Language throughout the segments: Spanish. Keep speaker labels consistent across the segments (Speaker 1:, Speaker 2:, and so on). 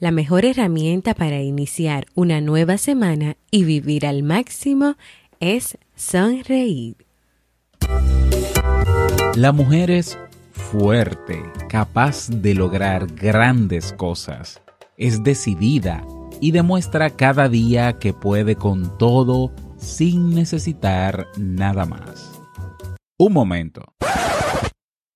Speaker 1: La mejor herramienta para iniciar una nueva semana y vivir al máximo es sonreír.
Speaker 2: La mujer es fuerte, capaz de lograr grandes cosas. Es decidida y demuestra cada día que puede con todo sin necesitar nada más. Un momento.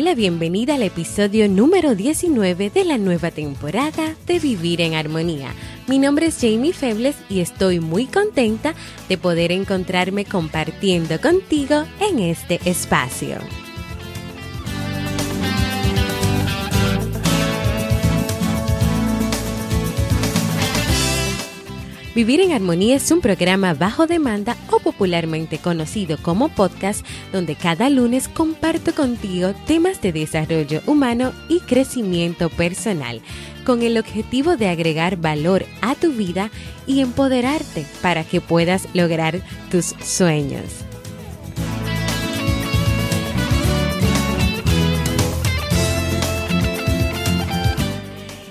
Speaker 1: Hola, bienvenida al episodio número 19 de la nueva temporada de Vivir en Armonía. Mi nombre es Jamie Febles y estoy muy contenta de poder encontrarme compartiendo contigo en este espacio. Vivir en Armonía es un programa bajo demanda o popularmente conocido como podcast donde cada lunes comparto contigo temas de desarrollo humano y crecimiento personal con el objetivo de agregar valor a tu vida y empoderarte para que puedas lograr tus sueños.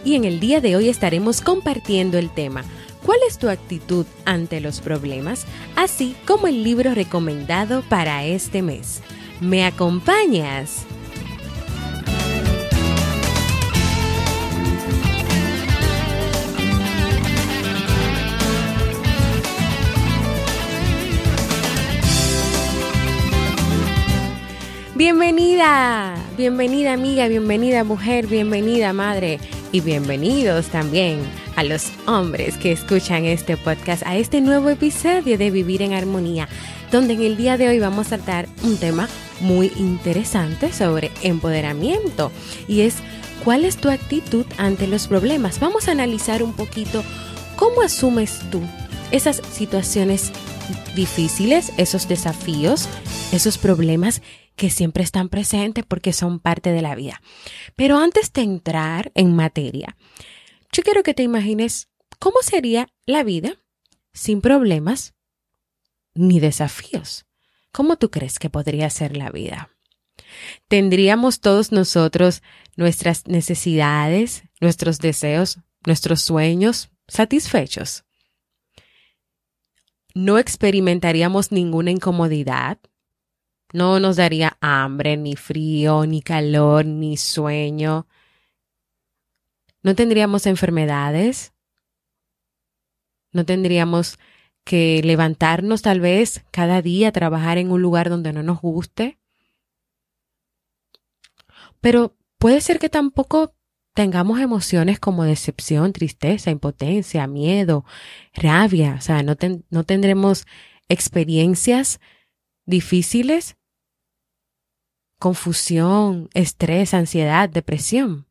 Speaker 1: Y en el día de hoy estaremos compartiendo el tema ¿Cuál es tu actitud ante los problemas? Así como el libro recomendado para este mes. ¿Me acompañas? Bienvenida, bienvenida amiga, bienvenida mujer, bienvenida madre y bienvenidos también a los hombres que escuchan este podcast, a este nuevo episodio de Vivir en Armonía, donde en el día de hoy vamos a tratar un tema muy interesante sobre empoderamiento y es cuál es tu actitud ante los problemas. Vamos a analizar un poquito cómo asumes tú esas situaciones difíciles, esos desafíos, esos problemas que siempre están presentes porque son parte de la vida. Pero antes de entrar en materia, yo quiero que te imagines cómo sería la vida sin problemas ni desafíos. ¿Cómo tú crees que podría ser la vida? ¿Tendríamos todos nosotros nuestras necesidades, nuestros deseos, nuestros sueños satisfechos? ¿No experimentaríamos ninguna incomodidad? ¿No nos daría hambre, ni frío, ni calor, ni sueño? No tendríamos enfermedades, no tendríamos que levantarnos tal vez cada día, trabajar en un lugar donde no nos guste. Pero puede ser que tampoco tengamos emociones como decepción, tristeza, impotencia, miedo, rabia, o sea, no, no tendremos experiencias difíciles, confusión, estrés, ansiedad, depresión.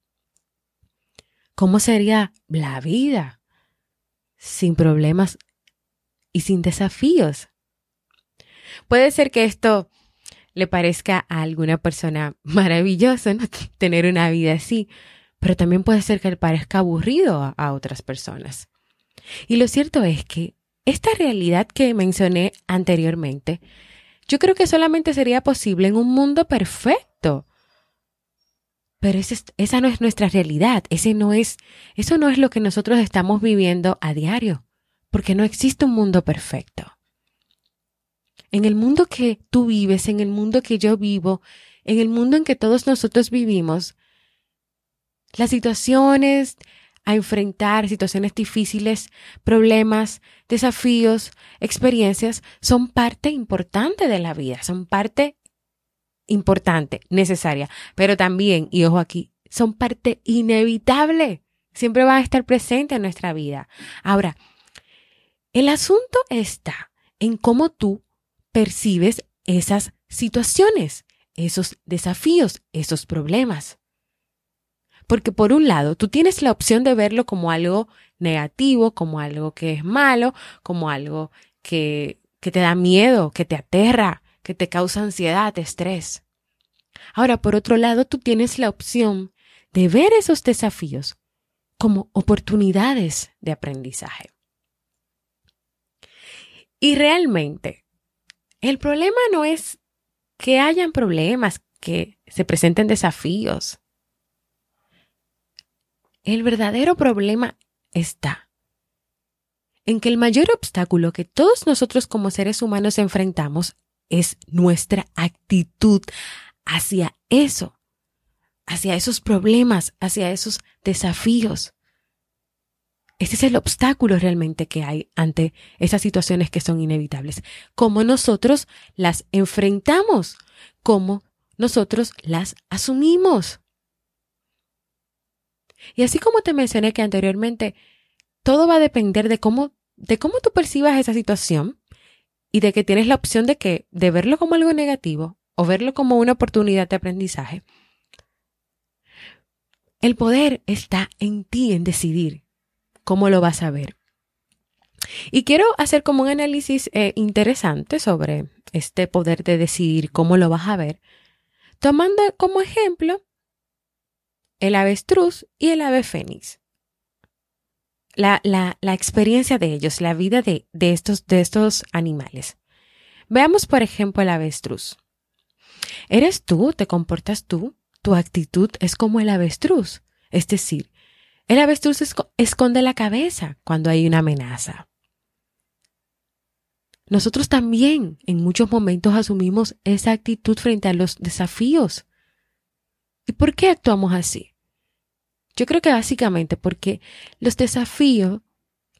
Speaker 1: ¿Cómo sería la vida sin problemas y sin desafíos? Puede ser que esto le parezca a alguna persona maravilloso, ¿no? tener una vida así, pero también puede ser que le parezca aburrido a, a otras personas. Y lo cierto es que esta realidad que mencioné anteriormente, yo creo que solamente sería posible en un mundo perfecto, pero esa no es nuestra realidad, ese no es, eso no es lo que nosotros estamos viviendo a diario, porque no existe un mundo perfecto. En el mundo que tú vives, en el mundo que yo vivo, en el mundo en que todos nosotros vivimos, las situaciones, a enfrentar situaciones difíciles, problemas, desafíos, experiencias, son parte importante de la vida, son parte importante, necesaria, pero también, y ojo aquí, son parte inevitable, siempre van a estar presentes en nuestra vida. Ahora, el asunto está en cómo tú percibes esas situaciones, esos desafíos, esos problemas. Porque por un lado, tú tienes la opción de verlo como algo negativo, como algo que es malo, como algo que, que te da miedo, que te aterra, que te causa ansiedad, estrés. Ahora, por otro lado, tú tienes la opción de ver esos desafíos como oportunidades de aprendizaje. Y realmente, el problema no es que hayan problemas, que se presenten desafíos. El verdadero problema está en que el mayor obstáculo que todos nosotros como seres humanos enfrentamos es nuestra actitud hacia eso, hacia esos problemas, hacia esos desafíos. Ese es el obstáculo realmente que hay ante esas situaciones que son inevitables. Cómo nosotros las enfrentamos, cómo nosotros las asumimos. Y así como te mencioné que anteriormente, todo va a depender de cómo, de cómo tú percibas esa situación y de que tienes la opción de que, de verlo como algo negativo o verlo como una oportunidad de aprendizaje. El poder está en ti, en decidir cómo lo vas a ver. Y quiero hacer como un análisis eh, interesante sobre este poder de decidir cómo lo vas a ver, tomando como ejemplo el avestruz y el ave fénix. La, la, la experiencia de ellos, la vida de, de, estos, de estos animales. Veamos, por ejemplo, el avestruz. ¿Eres tú? ¿Te comportas tú? Tu actitud es como el avestruz. Es decir, el avestruz esconde la cabeza cuando hay una amenaza. Nosotros también en muchos momentos asumimos esa actitud frente a los desafíos. ¿Y por qué actuamos así? Yo creo que básicamente porque los desafíos,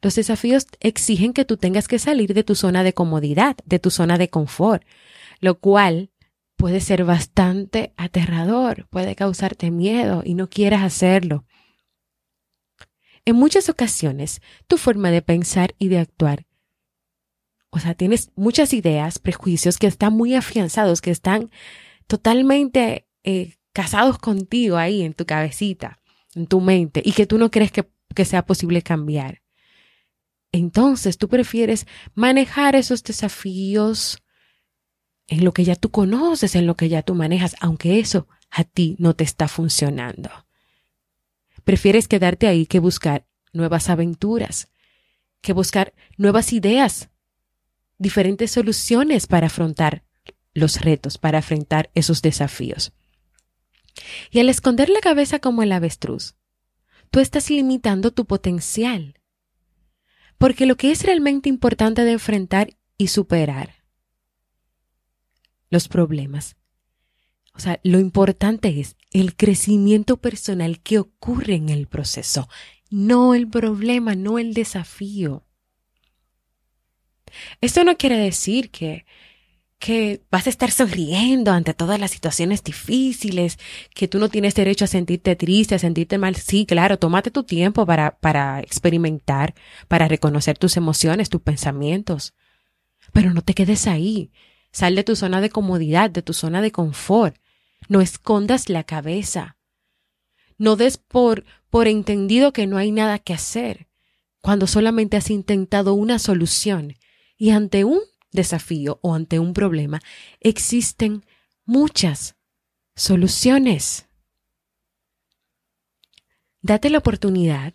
Speaker 1: los desafíos exigen que tú tengas que salir de tu zona de comodidad, de tu zona de confort, lo cual puede ser bastante aterrador, puede causarte miedo y no quieras hacerlo. En muchas ocasiones, tu forma de pensar y de actuar, o sea, tienes muchas ideas, prejuicios que están muy afianzados, que están totalmente eh, casados contigo ahí en tu cabecita, en tu mente, y que tú no crees que, que sea posible cambiar. Entonces tú prefieres manejar esos desafíos en lo que ya tú conoces, en lo que ya tú manejas, aunque eso a ti no te está funcionando. Prefieres quedarte ahí que buscar nuevas aventuras, que buscar nuevas ideas, diferentes soluciones para afrontar los retos, para afrontar esos desafíos. Y al esconder la cabeza como el avestruz, tú estás limitando tu potencial. Porque lo que es realmente importante de enfrentar y superar los problemas. O sea, lo importante es el crecimiento personal que ocurre en el proceso, no el problema, no el desafío. Esto no quiere decir que, que vas a estar sonriendo ante todas las situaciones difíciles, que tú no tienes derecho a sentirte triste, a sentirte mal. Sí, claro, tómate tu tiempo para, para experimentar, para reconocer tus emociones, tus pensamientos. Pero no te quedes ahí. Sal de tu zona de comodidad, de tu zona de confort. No escondas la cabeza. No des por, por entendido que no hay nada que hacer, cuando solamente has intentado una solución y ante un desafío o ante un problema existen muchas soluciones. Date la oportunidad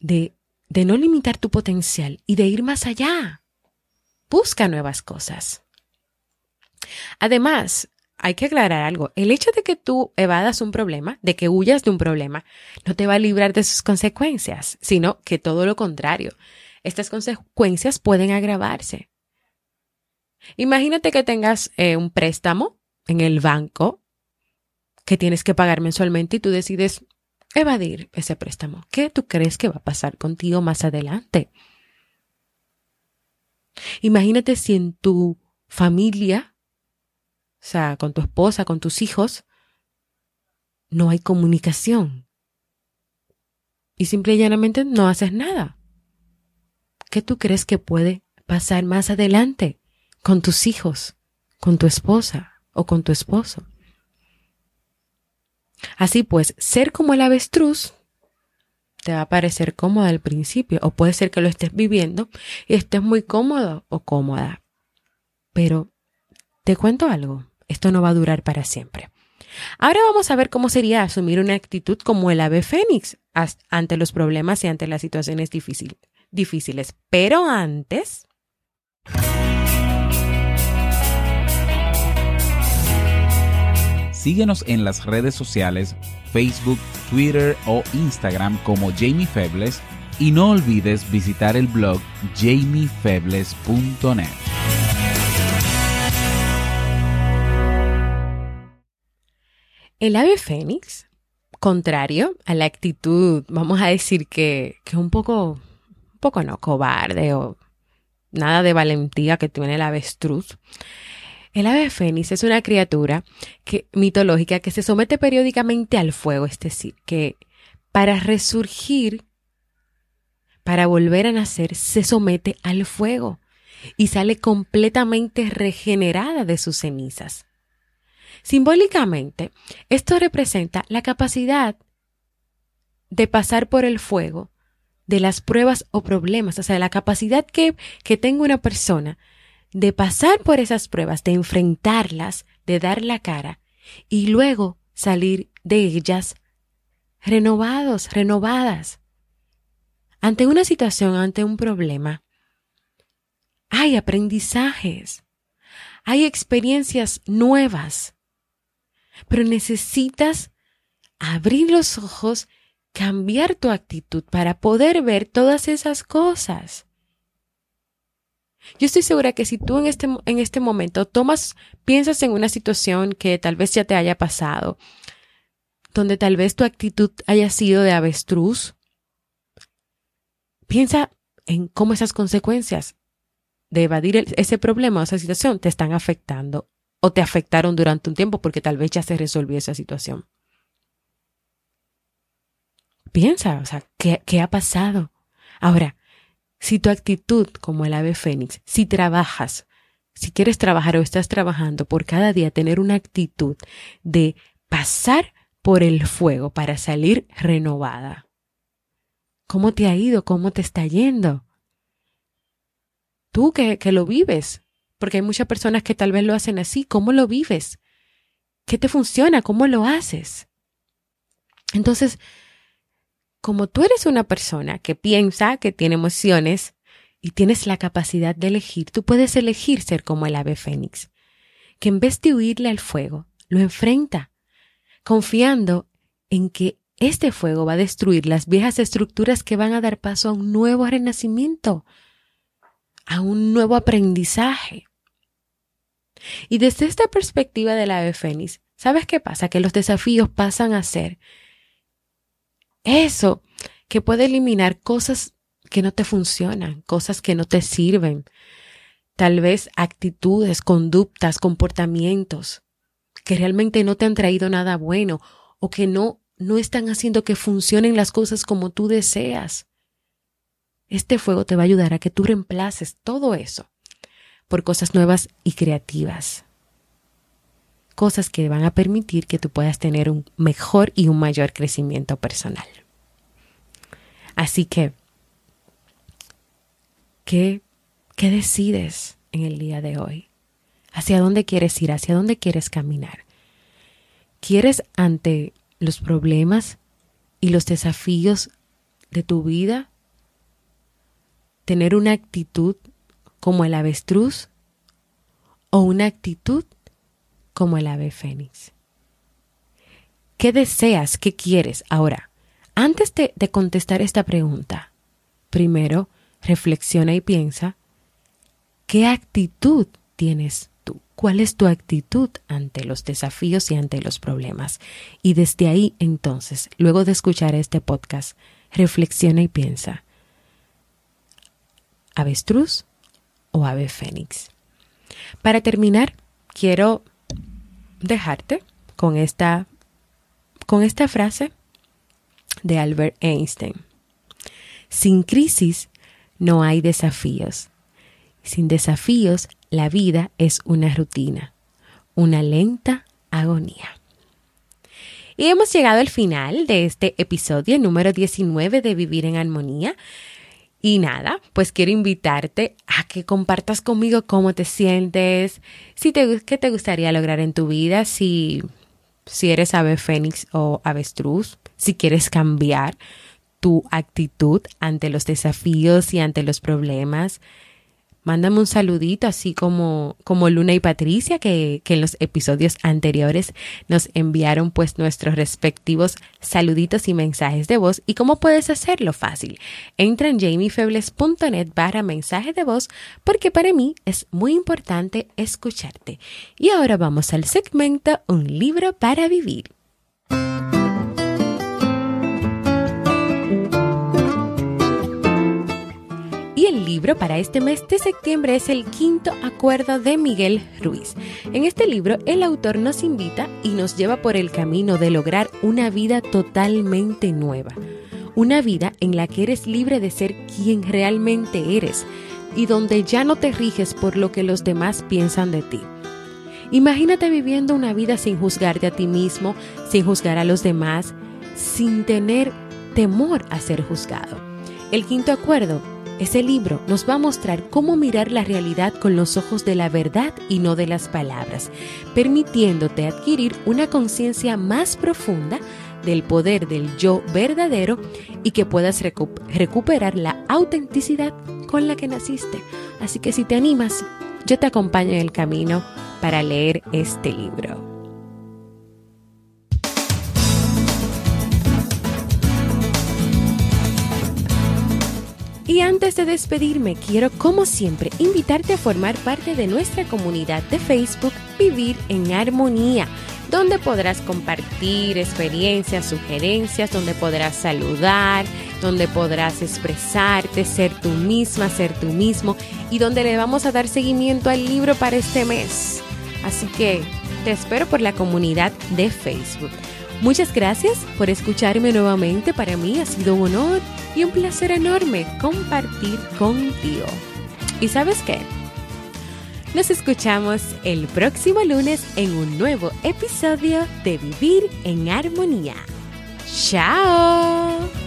Speaker 1: de, de no limitar tu potencial y de ir más allá. Busca nuevas cosas. Además, hay que aclarar algo. El hecho de que tú evadas un problema, de que huyas de un problema, no te va a librar de sus consecuencias, sino que todo lo contrario. Estas consecuencias pueden agravarse. Imagínate que tengas eh, un préstamo en el banco que tienes que pagar mensualmente y tú decides evadir ese préstamo. ¿Qué tú crees que va a pasar contigo más adelante? Imagínate si en tu familia, o sea, con tu esposa, con tus hijos, no hay comunicación. Y simple y llanamente no haces nada. ¿Qué tú crees que puede pasar más adelante con tus hijos, con tu esposa o con tu esposo? Así pues, ser como el avestruz te va a parecer cómodo al principio o puede ser que lo estés viviendo y estés muy cómodo o cómoda. Pero te cuento algo, esto no va a durar para siempre. Ahora vamos a ver cómo sería asumir una actitud como el ave fénix ante los problemas y ante las situaciones difíciles. Pero antes...
Speaker 2: Síguenos en las redes sociales, Facebook, Twitter o Instagram como Jamie Febles y no olvides visitar el blog jamiefebles.net.
Speaker 1: El ave fénix, contrario a la actitud, vamos a decir que, que un poco, un poco no, cobarde o nada de valentía que tiene el avestruz, el ave fénix es una criatura que, mitológica que se somete periódicamente al fuego, es decir, que para resurgir, para volver a nacer, se somete al fuego y sale completamente regenerada de sus cenizas. Simbólicamente, esto representa la capacidad de pasar por el fuego de las pruebas o problemas, o sea, la capacidad que, que tenga una persona de pasar por esas pruebas, de enfrentarlas, de dar la cara y luego salir de ellas renovados, renovadas. Ante una situación, ante un problema, hay aprendizajes, hay experiencias nuevas, pero necesitas abrir los ojos, cambiar tu actitud para poder ver todas esas cosas. Yo estoy segura que si tú en este, en este momento tomas, piensas en una situación que tal vez ya te haya pasado, donde tal vez tu actitud haya sido de avestruz, piensa en cómo esas consecuencias de evadir ese problema o esa situación te están afectando o te afectaron durante un tiempo porque tal vez ya se resolvió esa situación. Piensa, o sea, ¿qué, qué ha pasado? Ahora, si tu actitud como el ave fénix, si trabajas, si quieres trabajar o estás trabajando por cada día tener una actitud de pasar por el fuego para salir renovada. ¿Cómo te ha ido? ¿Cómo te está yendo? Tú que, que lo vives, porque hay muchas personas que tal vez lo hacen así, ¿cómo lo vives? ¿Qué te funciona? ¿Cómo lo haces? Entonces, como tú eres una persona que piensa, que tiene emociones y tienes la capacidad de elegir, tú puedes elegir ser como el ave fénix, que en vez de huirle al fuego, lo enfrenta, confiando en que este fuego va a destruir las viejas estructuras que van a dar paso a un nuevo renacimiento, a un nuevo aprendizaje. Y desde esta perspectiva del ave fénix, ¿sabes qué pasa? Que los desafíos pasan a ser eso que puede eliminar cosas que no te funcionan, cosas que no te sirven, tal vez actitudes, conductas, comportamientos que realmente no te han traído nada bueno o que no no están haciendo que funcionen las cosas como tú deseas. Este fuego te va a ayudar a que tú reemplaces todo eso por cosas nuevas y creativas. Cosas que van a permitir que tú puedas tener un mejor y un mayor crecimiento personal. Así que, ¿qué, qué decides en el día de hoy? ¿Hacia dónde quieres ir? ¿Hacia dónde quieres caminar? ¿Quieres ante los problemas y los desafíos de tu vida tener una actitud como el avestruz o una actitud como el ave fénix? ¿Qué deseas? ¿Qué quieres? Ahora, antes de, contestar esta pregunta, primero reflexiona y piensa, ¿qué actitud tienes tú? cuál es tu actitud ante los desafíos y ante los problemas. Y desde ahí entonces, luego de escuchar este podcast, reflexiona y piensa, ¿avestruz o ave fénix? Para terminar, quiero dejarte con esta, con esta frase de Albert Einstein. Sin crisis no hay desafíos. Sin desafíos, la vida es una rutina, una lenta agonía. Y hemos llegado al final de este episodio número 19 de Vivir en Armonía. Y nada, pues quiero invitarte a que compartas conmigo cómo te sientes, si te, qué te gustaría lograr en tu vida, si, si eres ave fénix o avestruz, si quieres cambiar tu actitud ante los desafíos y ante los problemas, Mándame un saludito, así como, como Luna y Patricia, que, que en los episodios anteriores nos enviaron pues nuestros respectivos saluditos y mensajes de voz. ¿Y cómo puedes hacerlo? Fácil. Entra en jamiefebles.net barra mensaje de voz porque para mí es muy importante escucharte. Y ahora vamos al segmento Un libro para vivir. El libro para este mes de septiembre es El Quinto Acuerdo de Miguel Ruiz. En este libro el autor nos invita y nos lleva por el camino de lograr una vida totalmente nueva. Una vida en la que eres libre de ser quien realmente eres y donde ya no te riges por lo que los demás piensan de ti. Imagínate viviendo una vida sin juzgarte a ti mismo, sin juzgar a los demás, sin tener temor a ser juzgado. El quinto acuerdo ese libro nos va a mostrar cómo mirar la realidad con los ojos de la verdad y no de las palabras, permitiéndote adquirir una conciencia más profunda del poder del yo verdadero y que puedas recuperar la autenticidad con la que naciste. Así que si te animas, yo te acompaño en el camino para leer este libro. Y antes de despedirme, quiero como siempre invitarte a formar parte de nuestra comunidad de Facebook Vivir en Armonía, donde podrás compartir experiencias, sugerencias, donde podrás saludar, donde podrás expresarte, ser tú misma, ser tú mismo y donde le vamos a dar seguimiento al libro para este mes. Así que te espero por la comunidad de Facebook. Muchas gracias por escucharme nuevamente. Para mí ha sido un honor y un placer enorme compartir contigo. ¿Y sabes qué? Nos escuchamos el próximo lunes en un nuevo episodio de Vivir en Armonía. ¡Chao!